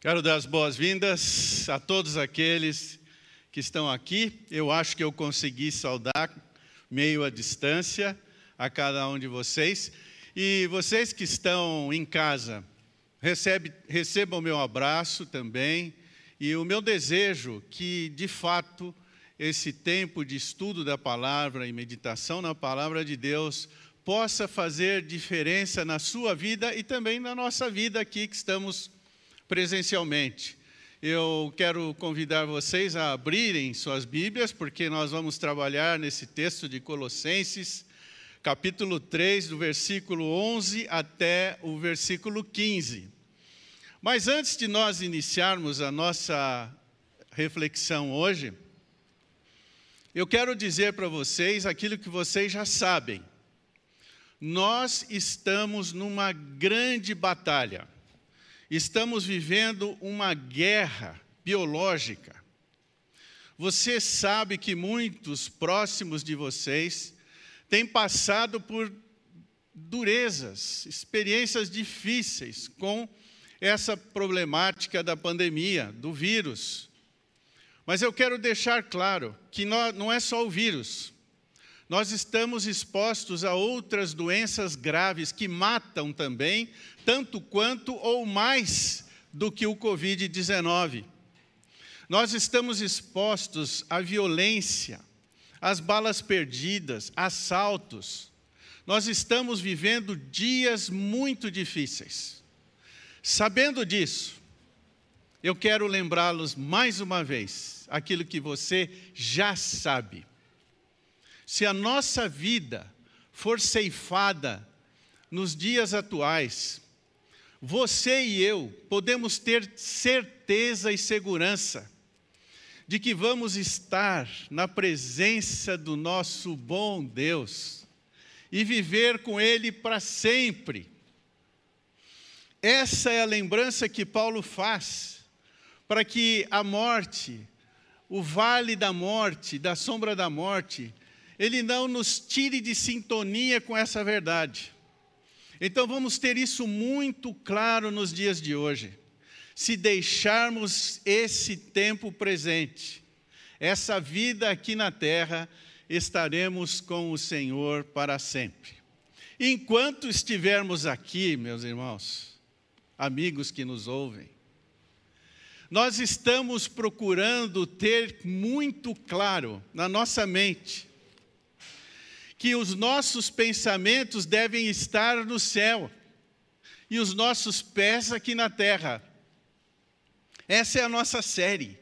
Quero dar as boas-vindas a todos aqueles que estão aqui. Eu acho que eu consegui saudar meio à distância a cada um de vocês. E vocês que estão em casa, recebe, recebam o meu abraço também. E o meu desejo que, de fato, esse tempo de estudo da palavra e meditação na palavra de Deus possa fazer diferença na sua vida e também na nossa vida aqui que estamos presencialmente. Eu quero convidar vocês a abrirem suas Bíblias, porque nós vamos trabalhar nesse texto de Colossenses, capítulo 3, do versículo 11 até o versículo 15. Mas antes de nós iniciarmos a nossa reflexão hoje, eu quero dizer para vocês aquilo que vocês já sabem. Nós estamos numa grande batalha estamos vivendo uma guerra biológica. Você sabe que muitos próximos de vocês têm passado por durezas, experiências difíceis com essa problemática da pandemia, do vírus. Mas eu quero deixar claro que não é só o vírus. Nós estamos expostos a outras doenças graves que matam também, tanto quanto ou mais do que o Covid-19. Nós estamos expostos à violência, às balas perdidas, assaltos. Nós estamos vivendo dias muito difíceis. Sabendo disso, eu quero lembrá-los mais uma vez aquilo que você já sabe. Se a nossa vida for ceifada nos dias atuais, você e eu podemos ter certeza e segurança de que vamos estar na presença do nosso bom Deus e viver com Ele para sempre. Essa é a lembrança que Paulo faz para que a morte, o vale da morte, da sombra da morte, ele não nos tire de sintonia com essa verdade. Então vamos ter isso muito claro nos dias de hoje. Se deixarmos esse tempo presente, essa vida aqui na terra, estaremos com o Senhor para sempre. Enquanto estivermos aqui, meus irmãos, amigos que nos ouvem, nós estamos procurando ter muito claro na nossa mente que os nossos pensamentos devem estar no céu e os nossos pés aqui na terra. Essa é a nossa série.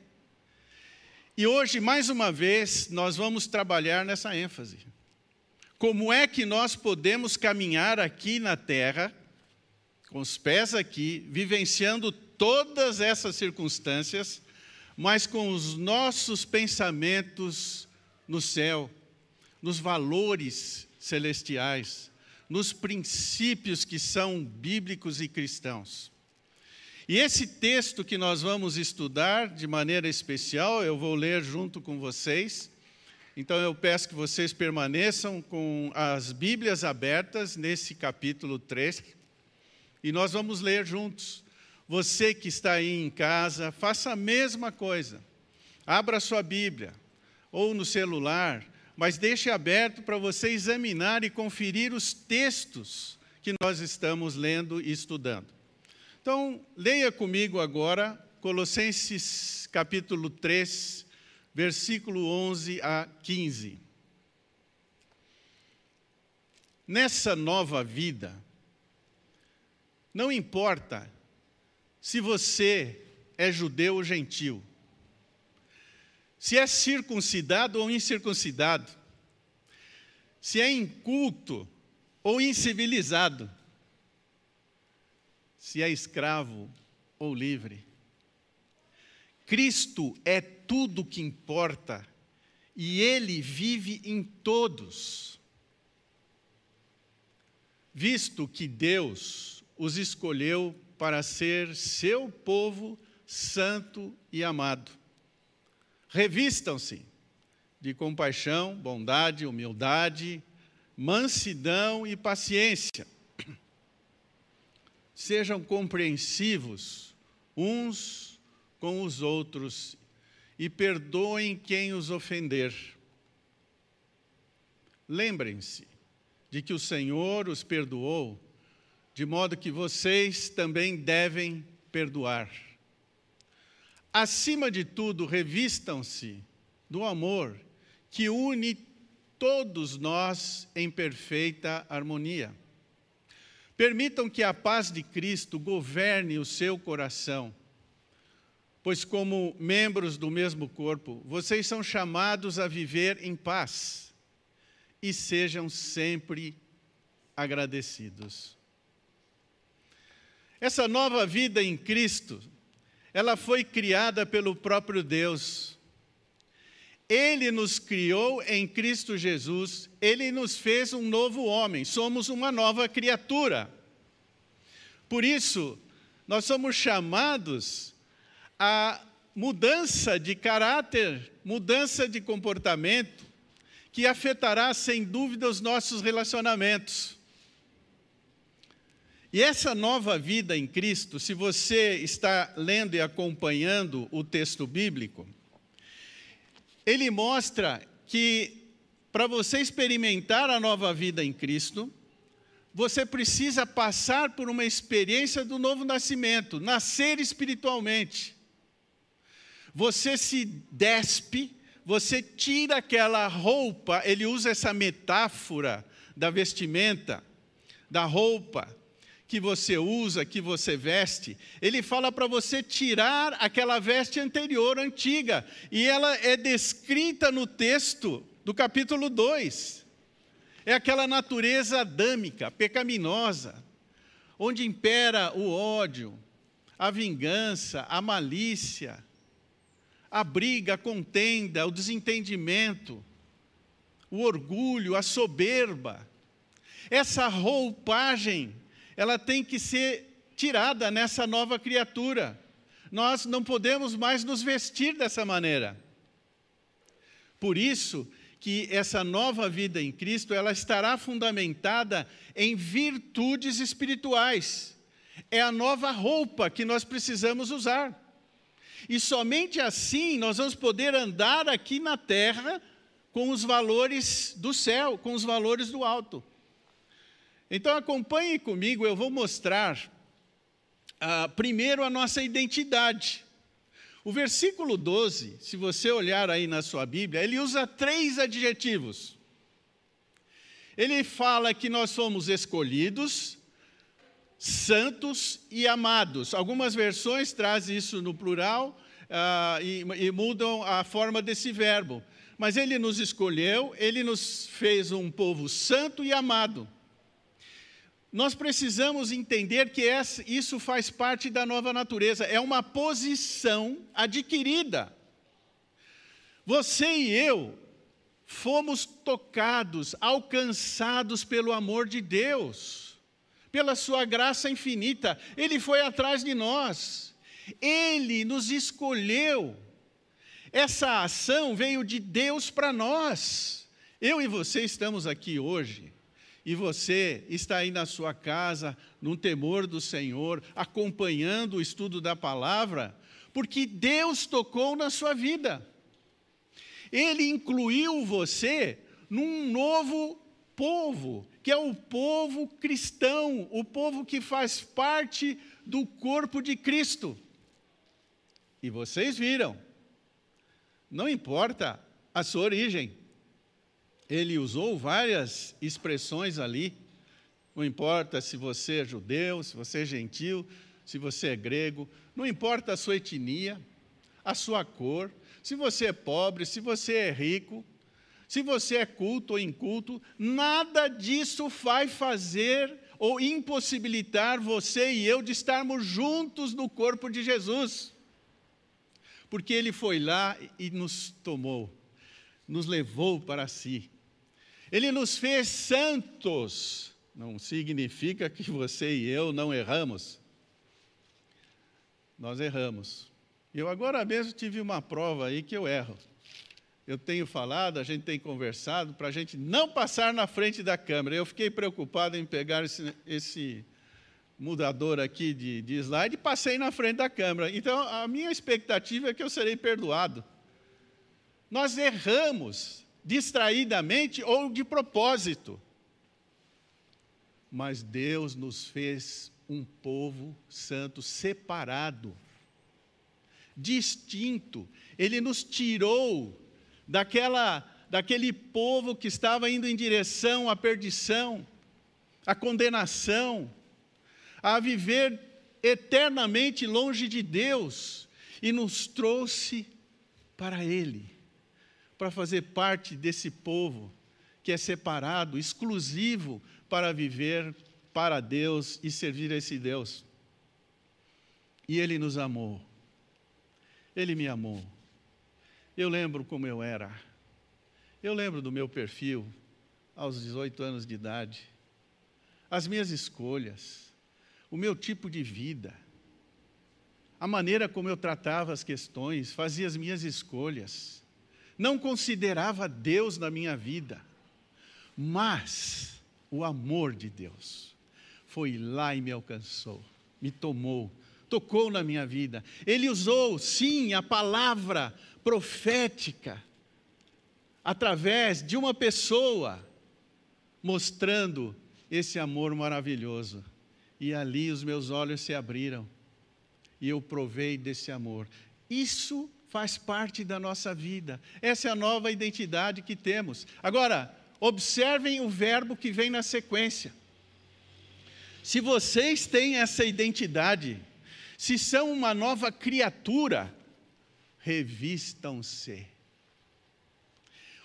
E hoje, mais uma vez, nós vamos trabalhar nessa ênfase. Como é que nós podemos caminhar aqui na terra, com os pés aqui, vivenciando todas essas circunstâncias, mas com os nossos pensamentos no céu, nos valores celestiais, nos princípios que são bíblicos e cristãos. E esse texto que nós vamos estudar de maneira especial, eu vou ler junto com vocês. Então eu peço que vocês permaneçam com as Bíblias abertas nesse capítulo 3 e nós vamos ler juntos. Você que está aí em casa, faça a mesma coisa. Abra sua Bíblia ou no celular mas deixe aberto para você examinar e conferir os textos que nós estamos lendo e estudando. Então, leia comigo agora Colossenses capítulo 3, versículo 11 a 15. Nessa nova vida, não importa se você é judeu ou gentil, se é circuncidado ou incircuncidado, se é inculto ou incivilizado, se é escravo ou livre. Cristo é tudo que importa e Ele vive em todos. Visto que Deus os escolheu para ser seu povo santo e amado. Revistam-se de compaixão, bondade, humildade, mansidão e paciência. Sejam compreensivos uns com os outros e perdoem quem os ofender. Lembrem-se de que o Senhor os perdoou, de modo que vocês também devem perdoar. Acima de tudo, revistam-se do amor que une todos nós em perfeita harmonia. Permitam que a paz de Cristo governe o seu coração, pois, como membros do mesmo corpo, vocês são chamados a viver em paz e sejam sempre agradecidos. Essa nova vida em Cristo, ela foi criada pelo próprio Deus ele nos criou em Cristo Jesus, ele nos fez um novo homem, somos uma nova criatura. Por isso, nós somos chamados a mudança de caráter, mudança de comportamento, que afetará sem dúvida os nossos relacionamentos. E essa nova vida em Cristo, se você está lendo e acompanhando o texto bíblico, ele mostra que para você experimentar a nova vida em Cristo, você precisa passar por uma experiência do novo nascimento, nascer espiritualmente. Você se despe, você tira aquela roupa, ele usa essa metáfora da vestimenta, da roupa, que você usa, que você veste, ele fala para você tirar aquela veste anterior, antiga, e ela é descrita no texto do capítulo 2. É aquela natureza adâmica, pecaminosa, onde impera o ódio, a vingança, a malícia, a briga, a contenda, o desentendimento, o orgulho, a soberba. Essa roupagem ela tem que ser tirada nessa nova criatura. Nós não podemos mais nos vestir dessa maneira. Por isso que essa nova vida em Cristo, ela estará fundamentada em virtudes espirituais. É a nova roupa que nós precisamos usar. E somente assim nós vamos poder andar aqui na terra com os valores do céu, com os valores do alto. Então acompanhe comigo, eu vou mostrar uh, primeiro a nossa identidade. O versículo 12, se você olhar aí na sua Bíblia, ele usa três adjetivos. Ele fala que nós somos escolhidos, santos e amados. Algumas versões trazem isso no plural uh, e, e mudam a forma desse verbo. Mas ele nos escolheu, ele nos fez um povo santo e amado nós precisamos entender que isso faz parte da nova natureza, é uma posição adquirida. Você e eu fomos tocados, alcançados pelo amor de Deus, pela Sua graça infinita. Ele foi atrás de nós, Ele nos escolheu. Essa ação veio de Deus para nós. Eu e você estamos aqui hoje e você está aí na sua casa, no temor do Senhor, acompanhando o estudo da palavra, porque Deus tocou na sua vida. Ele incluiu você num novo povo, que é o povo cristão, o povo que faz parte do corpo de Cristo. E vocês viram, não importa a sua origem, ele usou várias expressões ali. Não importa se você é judeu, se você é gentil, se você é grego, não importa a sua etnia, a sua cor, se você é pobre, se você é rico, se você é culto ou inculto, nada disso vai fazer ou impossibilitar você e eu de estarmos juntos no corpo de Jesus. Porque ele foi lá e nos tomou, nos levou para si. Ele nos fez santos. Não significa que você e eu não erramos. Nós erramos. Eu agora mesmo tive uma prova aí que eu erro. Eu tenho falado, a gente tem conversado para a gente não passar na frente da câmera. Eu fiquei preocupado em pegar esse, esse mudador aqui de, de slide e passei na frente da câmera. Então, a minha expectativa é que eu serei perdoado. Nós erramos distraidamente ou de propósito. Mas Deus nos fez um povo santo separado, distinto. Ele nos tirou daquela daquele povo que estava indo em direção à perdição, à condenação, a viver eternamente longe de Deus e nos trouxe para Ele, para fazer parte desse povo que é separado, exclusivo para viver para Deus e servir a esse Deus. E Ele nos amou, Ele me amou. Eu lembro como eu era, eu lembro do meu perfil aos 18 anos de idade, as minhas escolhas, o meu tipo de vida, a maneira como eu tratava as questões, fazia as minhas escolhas, não considerava Deus na minha vida, mas o amor de Deus foi lá e me alcançou, me tomou, tocou na minha vida. Ele usou, sim, a palavra profética, através de uma pessoa, mostrando esse amor maravilhoso e ali os meus olhos se abriram e eu provei desse amor. Isso faz parte da nossa vida. Essa é a nova identidade que temos. Agora, observem o verbo que vem na sequência. Se vocês têm essa identidade, se são uma nova criatura, revistam-se.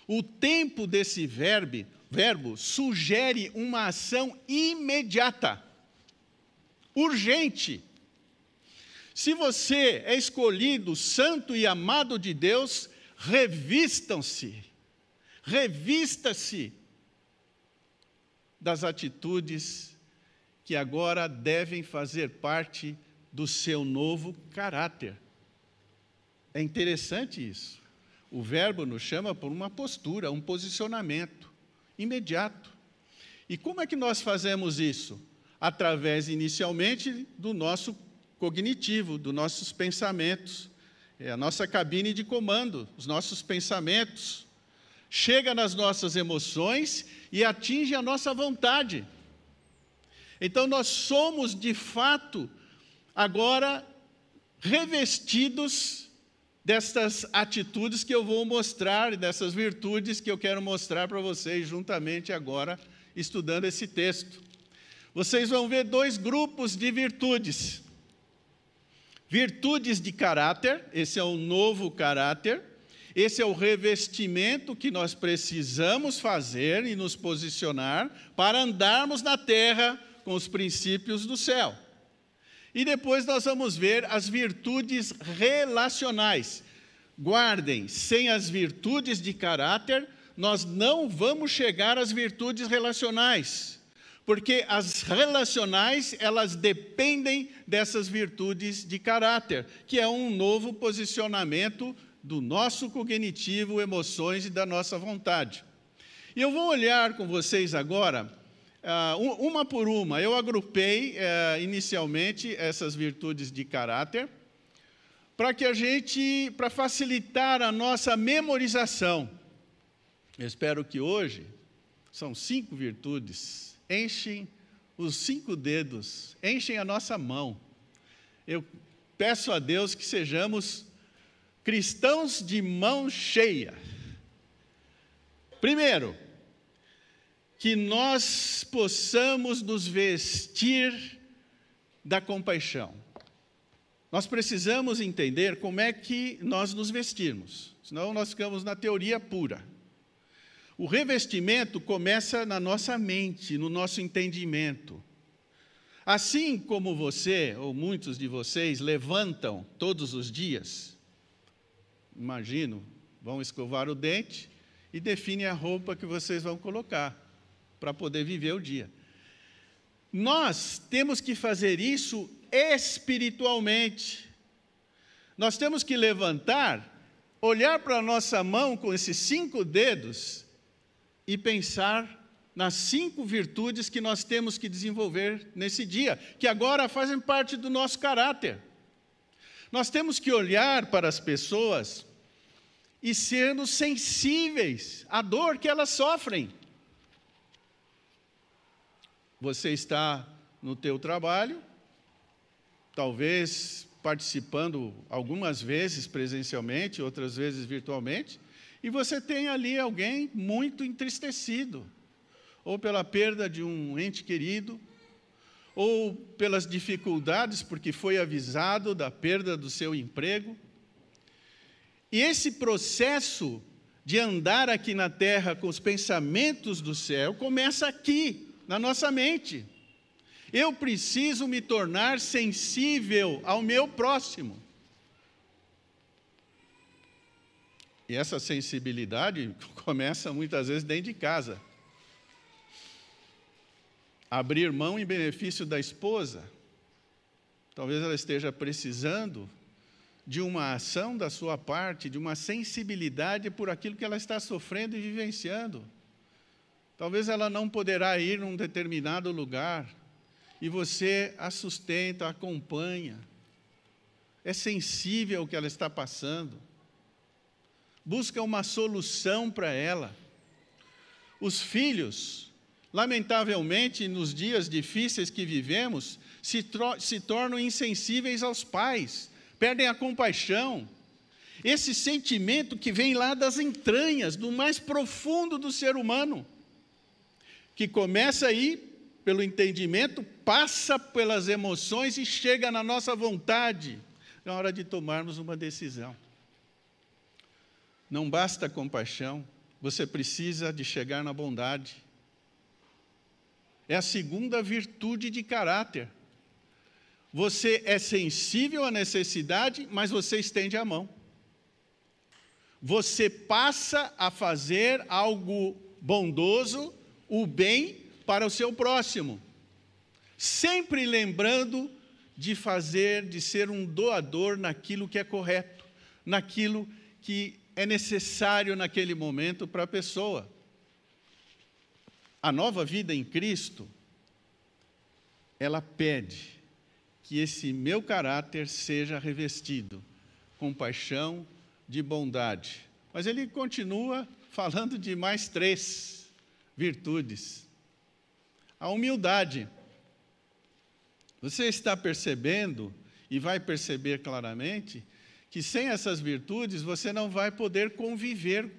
O tempo desse verbo, verbo sugere uma ação imediata urgente. Se você é escolhido, santo e amado de Deus, revistam-se, revista-se das atitudes que agora devem fazer parte do seu novo caráter. É interessante isso. O verbo nos chama por uma postura, um posicionamento imediato. E como é que nós fazemos isso? através inicialmente do nosso cognitivo, dos nossos pensamentos. É a nossa cabine de comando, os nossos pensamentos. Chega nas nossas emoções e atinge a nossa vontade. Então nós somos de fato agora revestidos destas atitudes que eu vou mostrar, dessas virtudes que eu quero mostrar para vocês juntamente agora estudando esse texto vocês vão ver dois grupos de virtudes. Virtudes de caráter, esse é o novo caráter, esse é o revestimento que nós precisamos fazer e nos posicionar para andarmos na terra com os princípios do céu. E depois nós vamos ver as virtudes relacionais. Guardem, sem as virtudes de caráter, nós não vamos chegar às virtudes relacionais porque as relacionais, elas dependem dessas virtudes de caráter, que é um novo posicionamento do nosso cognitivo, emoções e da nossa vontade. E eu vou olhar com vocês agora, uh, uma por uma. Eu agrupei uh, inicialmente essas virtudes de caráter, para que a gente, para facilitar a nossa memorização. Eu espero que hoje, são cinco virtudes enchem os cinco dedos, enchem a nossa mão. Eu peço a Deus que sejamos cristãos de mão cheia. Primeiro, que nós possamos nos vestir da compaixão. Nós precisamos entender como é que nós nos vestimos, senão nós ficamos na teoria pura. O revestimento começa na nossa mente, no nosso entendimento. Assim como você, ou muitos de vocês, levantam todos os dias, imagino, vão escovar o dente e definem a roupa que vocês vão colocar para poder viver o dia. Nós temos que fazer isso espiritualmente. Nós temos que levantar, olhar para a nossa mão com esses cinco dedos e pensar nas cinco virtudes que nós temos que desenvolver nesse dia, que agora fazem parte do nosso caráter. Nós temos que olhar para as pessoas e sermos sensíveis à dor que elas sofrem. Você está no teu trabalho, talvez participando algumas vezes presencialmente, outras vezes virtualmente, e você tem ali alguém muito entristecido, ou pela perda de um ente querido, ou pelas dificuldades, porque foi avisado da perda do seu emprego. E esse processo de andar aqui na terra com os pensamentos do céu começa aqui, na nossa mente. Eu preciso me tornar sensível ao meu próximo. E essa sensibilidade começa muitas vezes dentro de casa. Abrir mão em benefício da esposa. Talvez ela esteja precisando de uma ação da sua parte, de uma sensibilidade por aquilo que ela está sofrendo e vivenciando. Talvez ela não poderá ir num determinado lugar, e você a sustenta, a acompanha, é sensível ao que ela está passando, busca uma solução para ela. Os filhos, lamentavelmente, nos dias difíceis que vivemos, se, se tornam insensíveis aos pais, perdem a compaixão. Esse sentimento que vem lá das entranhas, do mais profundo do ser humano, que começa aí pelo entendimento, passa pelas emoções e chega na nossa vontade na hora de tomarmos uma decisão. Não basta compaixão, você precisa de chegar na bondade. É a segunda virtude de caráter. Você é sensível à necessidade, mas você estende a mão. Você passa a fazer algo bondoso, o bem, para o seu próximo, sempre lembrando de fazer, de ser um doador naquilo que é correto, naquilo que é necessário naquele momento para a pessoa. A nova vida em Cristo, ela pede que esse meu caráter seja revestido com paixão, de bondade. Mas ele continua falando de mais três virtudes a humildade. Você está percebendo, e vai perceber claramente, que sem essas virtudes você não vai poder conviver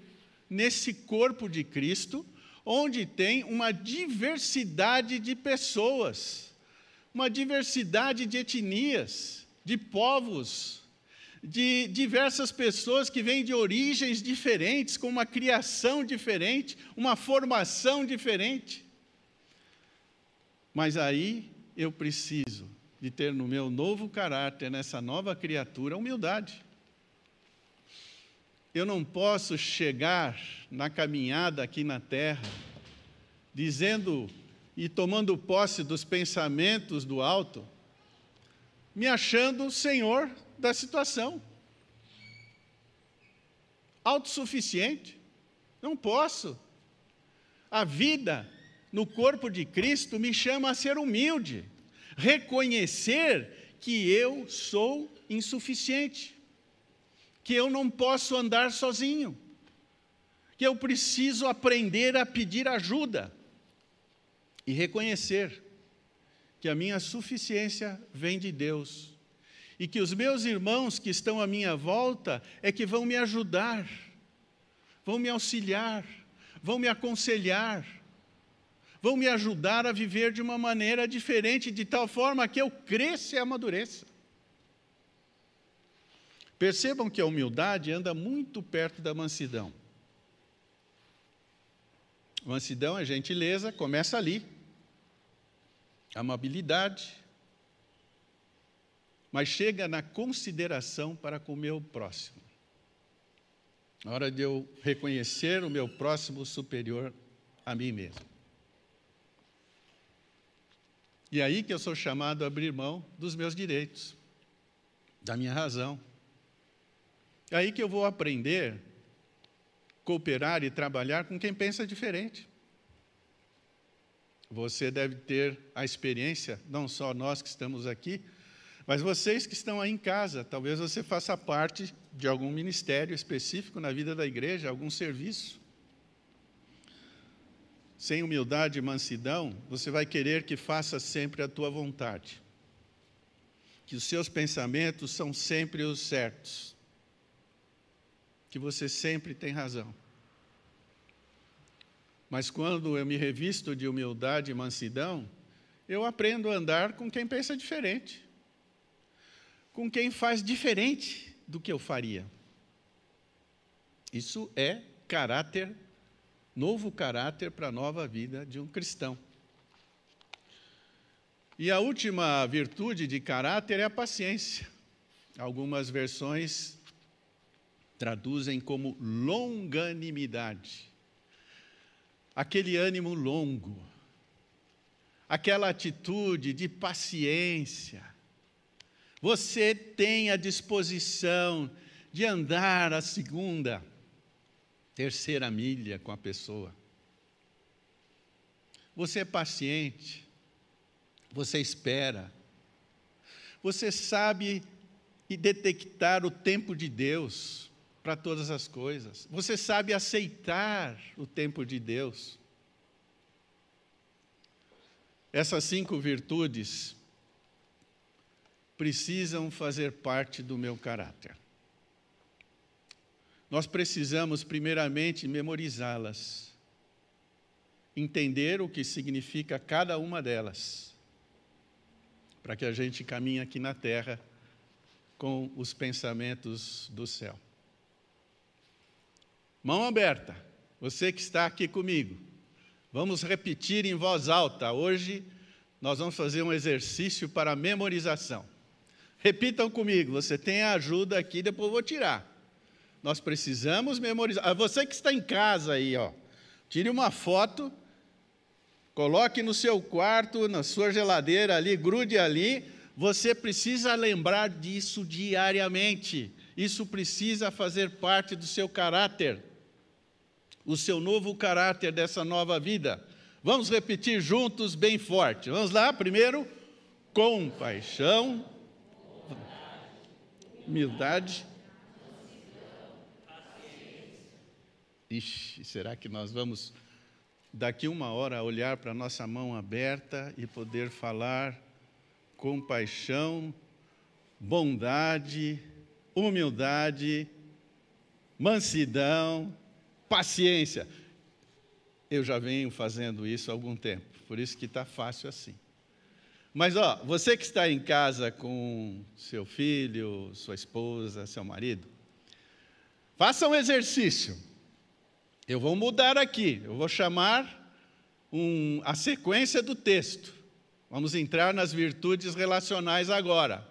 nesse corpo de Cristo, onde tem uma diversidade de pessoas, uma diversidade de etnias, de povos, de diversas pessoas que vêm de origens diferentes, com uma criação diferente, uma formação diferente. Mas aí eu preciso de ter no meu novo caráter, nessa nova criatura, humildade. Eu não posso chegar na caminhada aqui na terra dizendo e tomando posse dos pensamentos do alto, me achando senhor da situação. Autossuficiente. Não posso. A vida no corpo de Cristo me chama a ser humilde, reconhecer que eu sou insuficiente, que eu não posso andar sozinho, que eu preciso aprender a pedir ajuda e reconhecer que a minha suficiência vem de Deus e que os meus irmãos que estão à minha volta é que vão me ajudar, vão me auxiliar, vão me aconselhar vão me ajudar a viver de uma maneira diferente, de tal forma que eu cresça e amadureça. Percebam que a humildade anda muito perto da mansidão. Mansidão é gentileza, começa ali. Amabilidade. Mas chega na consideração para com o meu próximo. Na hora de eu reconhecer o meu próximo superior a mim mesmo. E é aí que eu sou chamado a abrir mão dos meus direitos, da minha razão. É aí que eu vou aprender, cooperar e trabalhar com quem pensa diferente. Você deve ter a experiência, não só nós que estamos aqui, mas vocês que estão aí em casa, talvez você faça parte de algum ministério específico na vida da igreja, algum serviço. Sem humildade e mansidão, você vai querer que faça sempre a tua vontade. Que os seus pensamentos são sempre os certos. Que você sempre tem razão. Mas quando eu me revisto de humildade e mansidão, eu aprendo a andar com quem pensa diferente, com quem faz diferente do que eu faria. Isso é caráter, novo caráter para a nova vida de um cristão. E a última virtude de caráter é a paciência. Algumas versões traduzem como longanimidade aquele ânimo longo, aquela atitude de paciência. Você tem a disposição de andar a segunda, terceira milha com a pessoa. Você é paciente, você espera, você sabe e detectar o tempo de Deus para todas as coisas. Você sabe aceitar o tempo de Deus. Essas cinco virtudes precisam fazer parte do meu caráter. Nós precisamos, primeiramente, memorizá-las, entender o que significa cada uma delas, para que a gente caminhe aqui na terra com os pensamentos do céu. Mão aberta, você que está aqui comigo. Vamos repetir em voz alta. Hoje nós vamos fazer um exercício para memorização. Repitam comigo, você tem a ajuda aqui, depois eu vou tirar. Nós precisamos memorizar. Ah, você que está em casa aí, ó, tire uma foto, coloque no seu quarto, na sua geladeira ali, grude ali. Você precisa lembrar disso diariamente. Isso precisa fazer parte do seu caráter o seu novo caráter dessa nova vida. Vamos repetir juntos bem forte. Vamos lá, primeiro, compaixão, humildade. Ixi, será que nós vamos daqui uma hora olhar para a nossa mão aberta e poder falar compaixão, bondade, humildade, mansidão, paciência. Eu já venho fazendo isso há algum tempo, por isso que está fácil assim. Mas, ó, você que está em casa com seu filho, sua esposa, seu marido, faça um exercício. Eu vou mudar aqui, eu vou chamar um, a sequência do texto. Vamos entrar nas virtudes relacionais agora.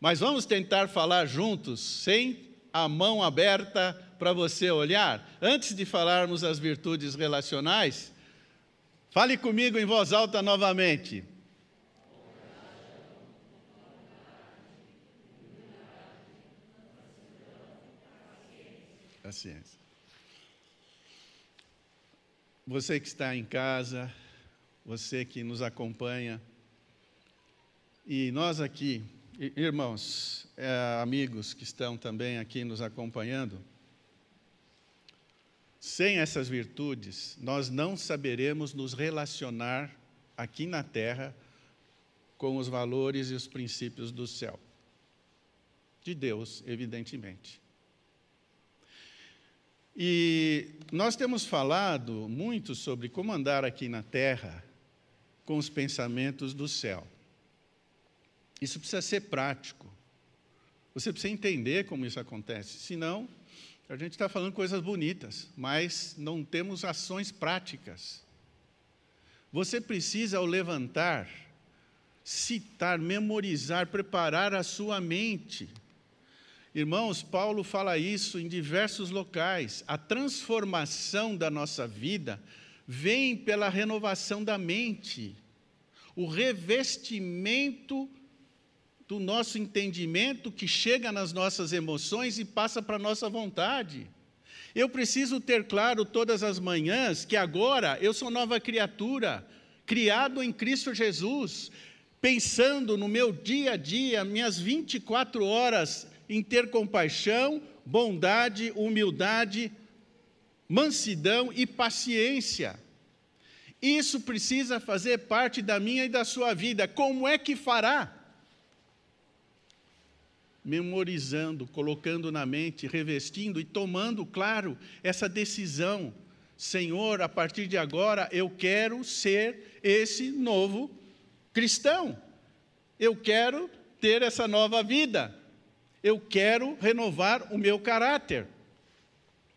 Mas vamos tentar falar juntos, sem a mão aberta para você olhar, antes de falarmos as virtudes relacionais, fale comigo em voz alta novamente. Paciência. Você que está em casa, você que nos acompanha, e nós aqui, irmãos, é, amigos que estão também aqui nos acompanhando, sem essas virtudes, nós não saberemos nos relacionar aqui na terra com os valores e os princípios do céu. De Deus, evidentemente. E nós temos falado muito sobre como andar aqui na terra com os pensamentos do céu. Isso precisa ser prático. Você precisa entender como isso acontece, senão a gente está falando coisas bonitas, mas não temos ações práticas. Você precisa, ao levantar, citar, memorizar, preparar a sua mente. Irmãos, Paulo fala isso em diversos locais. A transformação da nossa vida vem pela renovação da mente, o revestimento do nosso entendimento que chega nas nossas emoções e passa para a nossa vontade. Eu preciso ter claro todas as manhãs que agora eu sou nova criatura. criado em Cristo Jesus, pensando no meu dia a dia, minhas 24 horas em ter compaixão, bondade, humildade, mansidão e paciência. Isso precisa fazer parte da minha e da sua vida. Como é que fará? Memorizando, colocando na mente, revestindo e tomando, claro, essa decisão. Senhor, a partir de agora eu quero ser esse novo cristão. Eu quero ter essa nova vida. Eu quero renovar o meu caráter.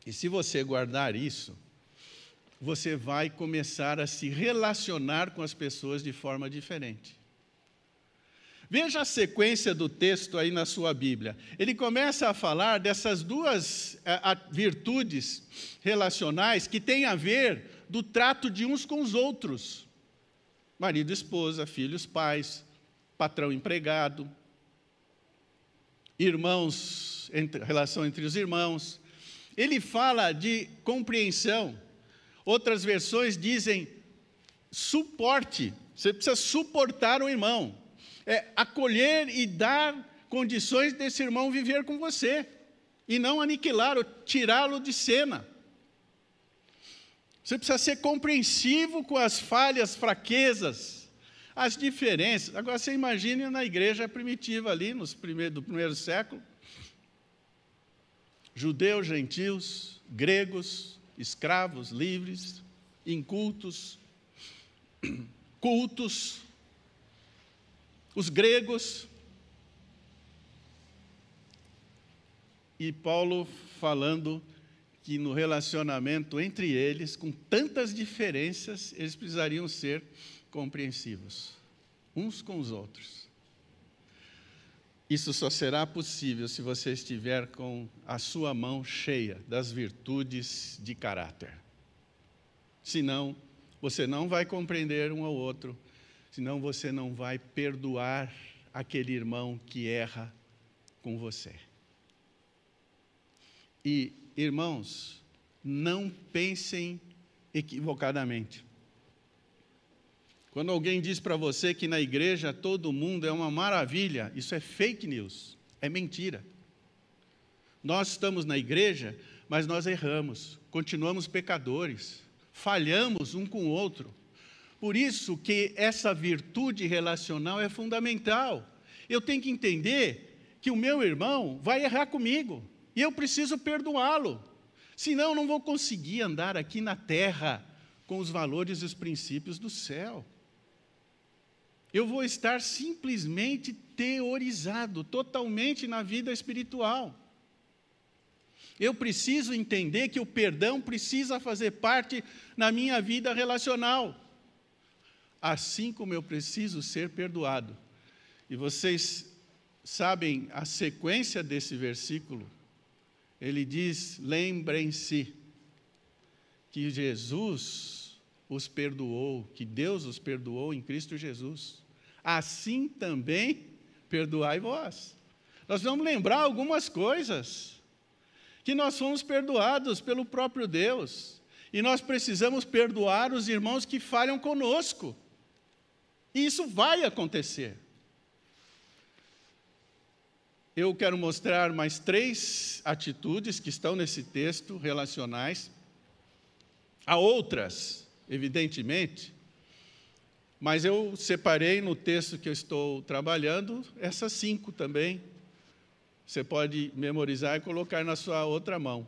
E se você guardar isso, você vai começar a se relacionar com as pessoas de forma diferente. Veja a sequência do texto aí na sua Bíblia. Ele começa a falar dessas duas eh, virtudes relacionais que têm a ver do trato de uns com os outros: marido, esposa, filhos, pais, patrão, empregado, irmãos, relação entre os irmãos. Ele fala de compreensão. Outras versões dizem suporte. Você precisa suportar o irmão. É acolher e dar condições desse irmão viver com você. E não aniquilar ou tirá-lo de cena. Você precisa ser compreensivo com as falhas, fraquezas, as diferenças. Agora você imagine na igreja primitiva ali, nos primeiros, do primeiro século. Judeus, gentios, gregos, escravos, livres, incultos, cultos, os gregos. E Paulo falando que no relacionamento entre eles, com tantas diferenças, eles precisariam ser compreensivos uns com os outros. Isso só será possível se você estiver com a sua mão cheia das virtudes de caráter. Senão, você não vai compreender um ao outro, senão você não vai perdoar aquele irmão que erra com você. E, irmãos, não pensem equivocadamente. Quando alguém diz para você que na igreja todo mundo é uma maravilha, isso é fake news, é mentira. Nós estamos na igreja, mas nós erramos, continuamos pecadores, falhamos um com o outro. Por isso que essa virtude relacional é fundamental. Eu tenho que entender que o meu irmão vai errar comigo e eu preciso perdoá-lo. Senão não vou conseguir andar aqui na terra com os valores e os princípios do céu eu vou estar simplesmente teorizado totalmente na vida espiritual. Eu preciso entender que o perdão precisa fazer parte na minha vida relacional, assim como eu preciso ser perdoado. E vocês sabem a sequência desse versículo? Ele diz: lembrem-se que Jesus os perdoou, que Deus os perdoou em Cristo Jesus assim também perdoai vós. Nós vamos lembrar algumas coisas que nós fomos perdoados pelo próprio Deus e nós precisamos perdoar os irmãos que falham conosco. E isso vai acontecer. Eu quero mostrar mais três atitudes que estão nesse texto relacionais. Há outras, evidentemente, mas eu separei no texto que eu estou trabalhando essas cinco também. Você pode memorizar e colocar na sua outra mão.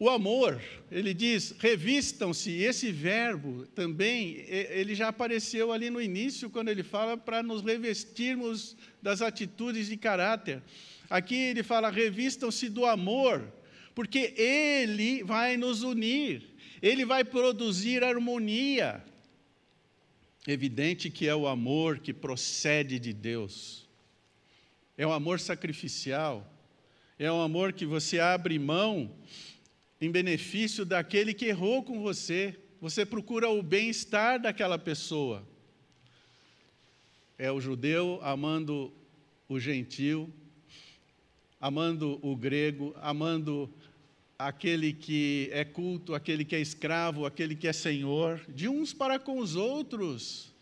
O amor, ele diz, revistam-se, esse verbo também, ele já apareceu ali no início, quando ele fala para nos revestirmos das atitudes de caráter. Aqui ele fala, revistam-se do amor, porque ele vai nos unir, ele vai produzir harmonia. Evidente que é o amor que procede de Deus. É o amor sacrificial. É o amor que você abre mão em benefício daquele que errou com você. Você procura o bem-estar daquela pessoa. É o judeu amando o gentil, amando o grego, amando aquele que é culto, aquele que é escravo, aquele que é senhor, de uns para com os outros.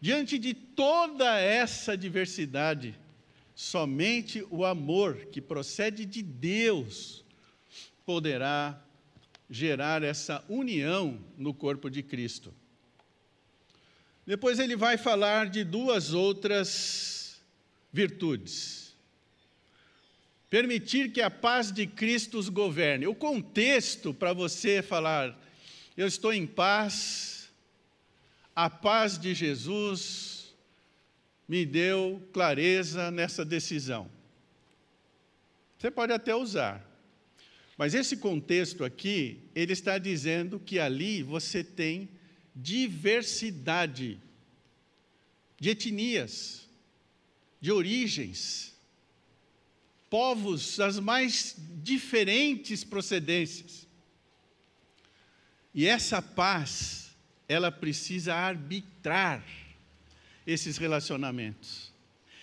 Diante de toda essa diversidade, somente o amor que procede de Deus poderá gerar essa união no corpo de Cristo. Depois ele vai falar de duas outras virtudes. Permitir que a paz de Cristo os governe. O contexto para você falar, eu estou em paz, a paz de Jesus me deu clareza nessa decisão. Você pode até usar, mas esse contexto aqui, ele está dizendo que ali você tem diversidade de etnias, de origens, povos das mais diferentes procedências. E essa paz, ela precisa arbitrar esses relacionamentos.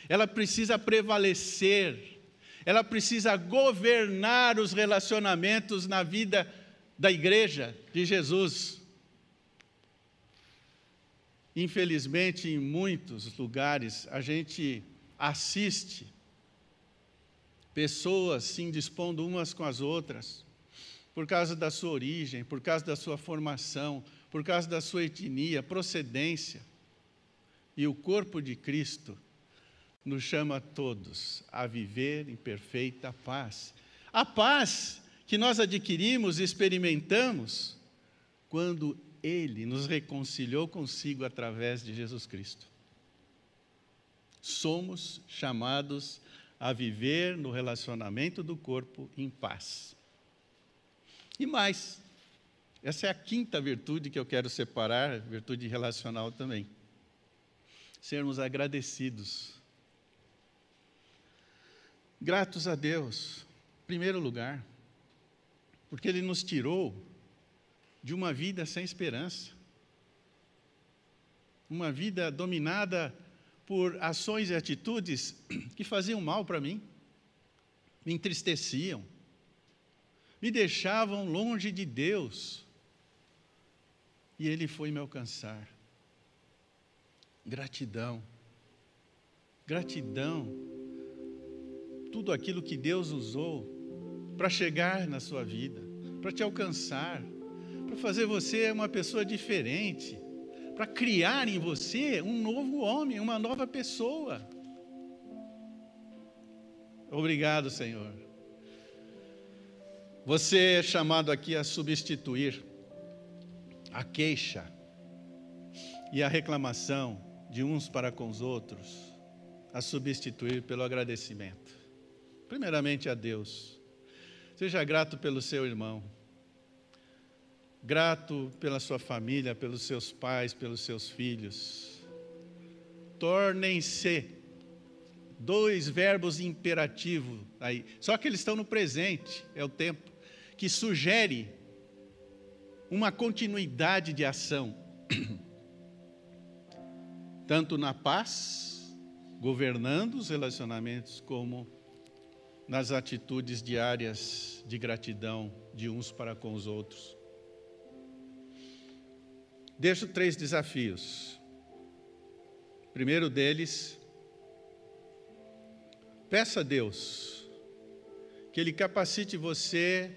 Ela precisa prevalecer, ela precisa governar os relacionamentos na vida da igreja de Jesus. Infelizmente, em muitos lugares, a gente assiste pessoas se indispondo umas com as outras, por causa da sua origem, por causa da sua formação, por causa da sua etnia, procedência. E o corpo de Cristo nos chama a todos a viver em perfeita paz. A paz que nós adquirimos e experimentamos quando ele nos reconciliou consigo através de Jesus Cristo. Somos chamados a viver no relacionamento do corpo em paz. E mais, essa é a quinta virtude que eu quero separar, virtude relacional também. Sermos agradecidos. Gratos a Deus, em primeiro lugar, porque Ele nos tirou de uma vida sem esperança, uma vida dominada por ações e atitudes que faziam mal para mim, me entristeciam, me deixavam longe de Deus. E Ele foi me alcançar. Gratidão, gratidão, tudo aquilo que Deus usou para chegar na sua vida, para te alcançar para fazer você uma pessoa diferente, para criar em você um novo homem, uma nova pessoa. Obrigado, Senhor. Você é chamado aqui a substituir a queixa e a reclamação de uns para com os outros, a substituir pelo agradecimento. Primeiramente a Deus. Seja grato pelo seu irmão grato pela sua família, pelos seus pais, pelos seus filhos. Tornem-se dois verbos imperativos aí, só que eles estão no presente, é o tempo, que sugere uma continuidade de ação, tanto na paz, governando os relacionamentos, como nas atitudes diárias de gratidão de uns para com os outros. Deixo três desafios. primeiro deles, peça a Deus que Ele capacite você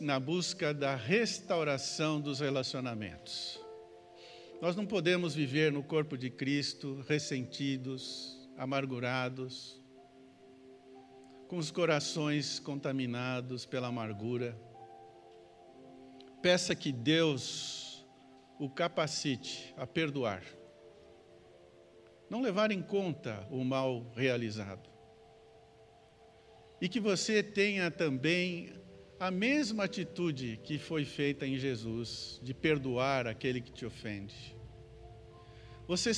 na busca da restauração dos relacionamentos. Nós não podemos viver no corpo de Cristo ressentidos, amargurados, com os corações contaminados pela amargura. Peça que Deus o capacite a perdoar, não levar em conta o mal realizado. E que você tenha também a mesma atitude que foi feita em Jesus, de perdoar aquele que te ofende. Você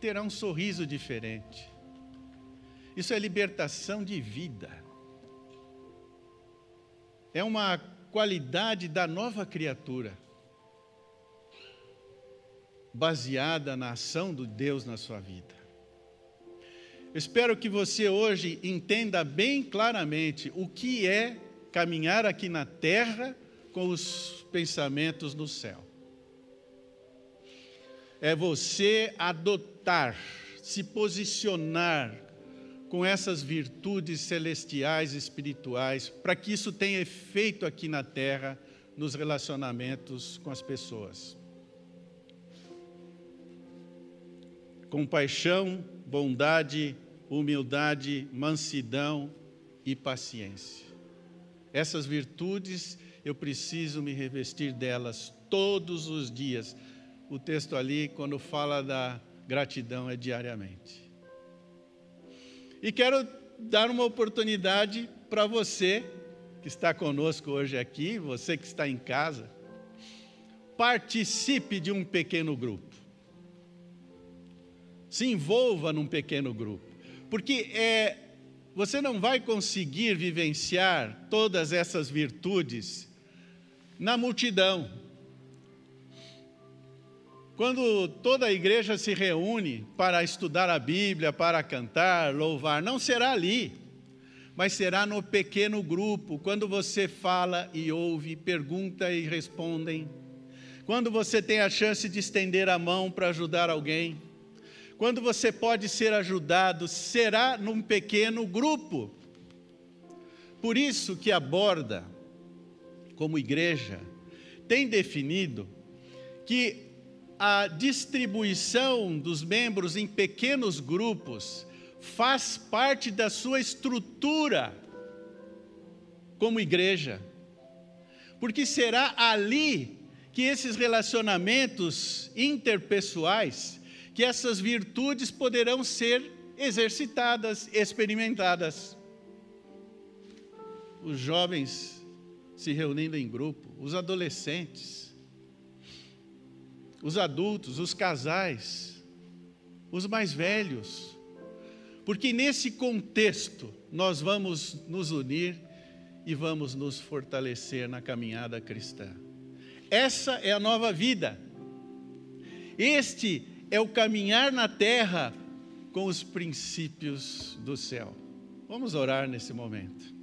terá um sorriso diferente. Isso é libertação de vida. É uma qualidade da nova criatura baseada na ação do Deus na sua vida. espero que você hoje entenda bem claramente o que é caminhar aqui na terra com os pensamentos no céu. É você adotar, se posicionar com essas virtudes celestiais espirituais, para que isso tenha efeito aqui na terra, nos relacionamentos com as pessoas. Compaixão, bondade, humildade, mansidão e paciência. Essas virtudes eu preciso me revestir delas todos os dias. O texto ali, quando fala da gratidão, é diariamente. E quero dar uma oportunidade para você que está conosco hoje aqui, você que está em casa, participe de um pequeno grupo. Se envolva num pequeno grupo. Porque é, você não vai conseguir vivenciar todas essas virtudes na multidão. Quando toda a igreja se reúne para estudar a Bíblia, para cantar, louvar, não será ali, mas será no pequeno grupo, quando você fala e ouve, pergunta e respondem. Quando você tem a chance de estender a mão para ajudar alguém. Quando você pode ser ajudado, será num pequeno grupo. Por isso que aborda como igreja, tem definido que a distribuição dos membros em pequenos grupos faz parte da sua estrutura como igreja. Porque será ali que esses relacionamentos interpessoais, que essas virtudes poderão ser exercitadas, experimentadas. Os jovens se reunindo em grupo, os adolescentes, os adultos, os casais, os mais velhos. Porque nesse contexto nós vamos nos unir e vamos nos fortalecer na caminhada cristã. Essa é a nova vida. Este é o caminhar na terra com os princípios do céu. Vamos orar nesse momento.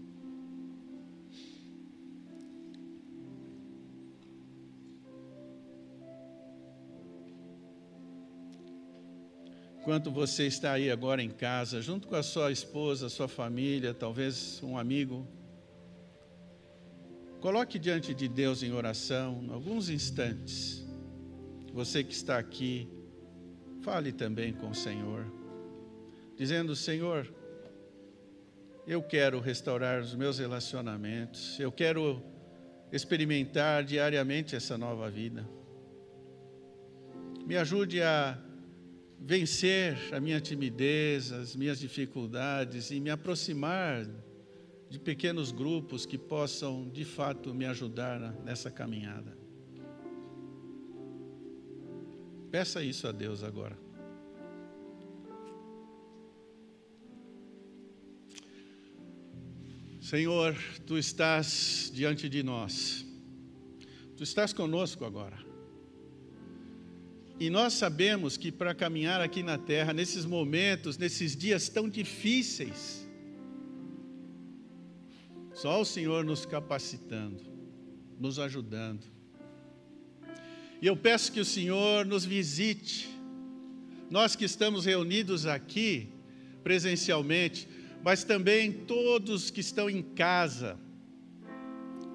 Enquanto você está aí agora em casa, junto com a sua esposa, sua família, talvez um amigo, coloque diante de Deus em oração, alguns instantes. Você que está aqui, fale também com o Senhor, dizendo: Senhor, eu quero restaurar os meus relacionamentos, eu quero experimentar diariamente essa nova vida. Me ajude a vencer a minha timidez, as minhas dificuldades e me aproximar de pequenos grupos que possam de fato me ajudar nessa caminhada. Peça isso a Deus agora. Senhor, tu estás diante de nós, tu estás conosco agora. E nós sabemos que para caminhar aqui na terra, nesses momentos, nesses dias tão difíceis, só o Senhor nos capacitando, nos ajudando. E eu peço que o Senhor nos visite, nós que estamos reunidos aqui presencialmente, mas também todos que estão em casa,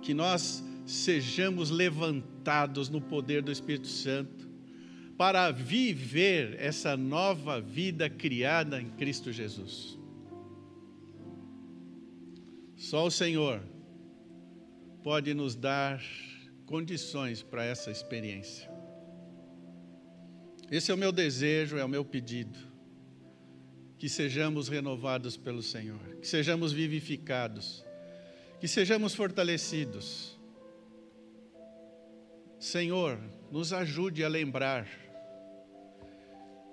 que nós sejamos levantados no poder do Espírito Santo para viver essa nova vida criada em Cristo Jesus. Só o Senhor pode nos dar condições para essa experiência. Esse é o meu desejo, é o meu pedido. Que sejamos renovados pelo Senhor, que sejamos vivificados, que sejamos fortalecidos. Senhor, nos ajude a lembrar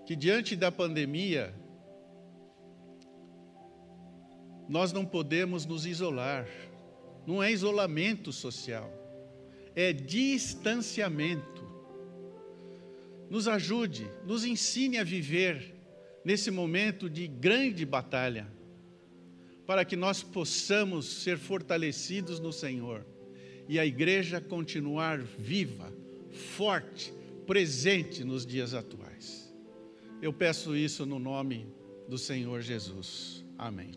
que diante da pandemia, nós não podemos nos isolar. Não é isolamento social, é distanciamento. Nos ajude, nos ensine a viver nesse momento de grande batalha, para que nós possamos ser fortalecidos no Senhor e a igreja continuar viva, forte, presente nos dias atuais. Eu peço isso no nome do Senhor Jesus. Amém.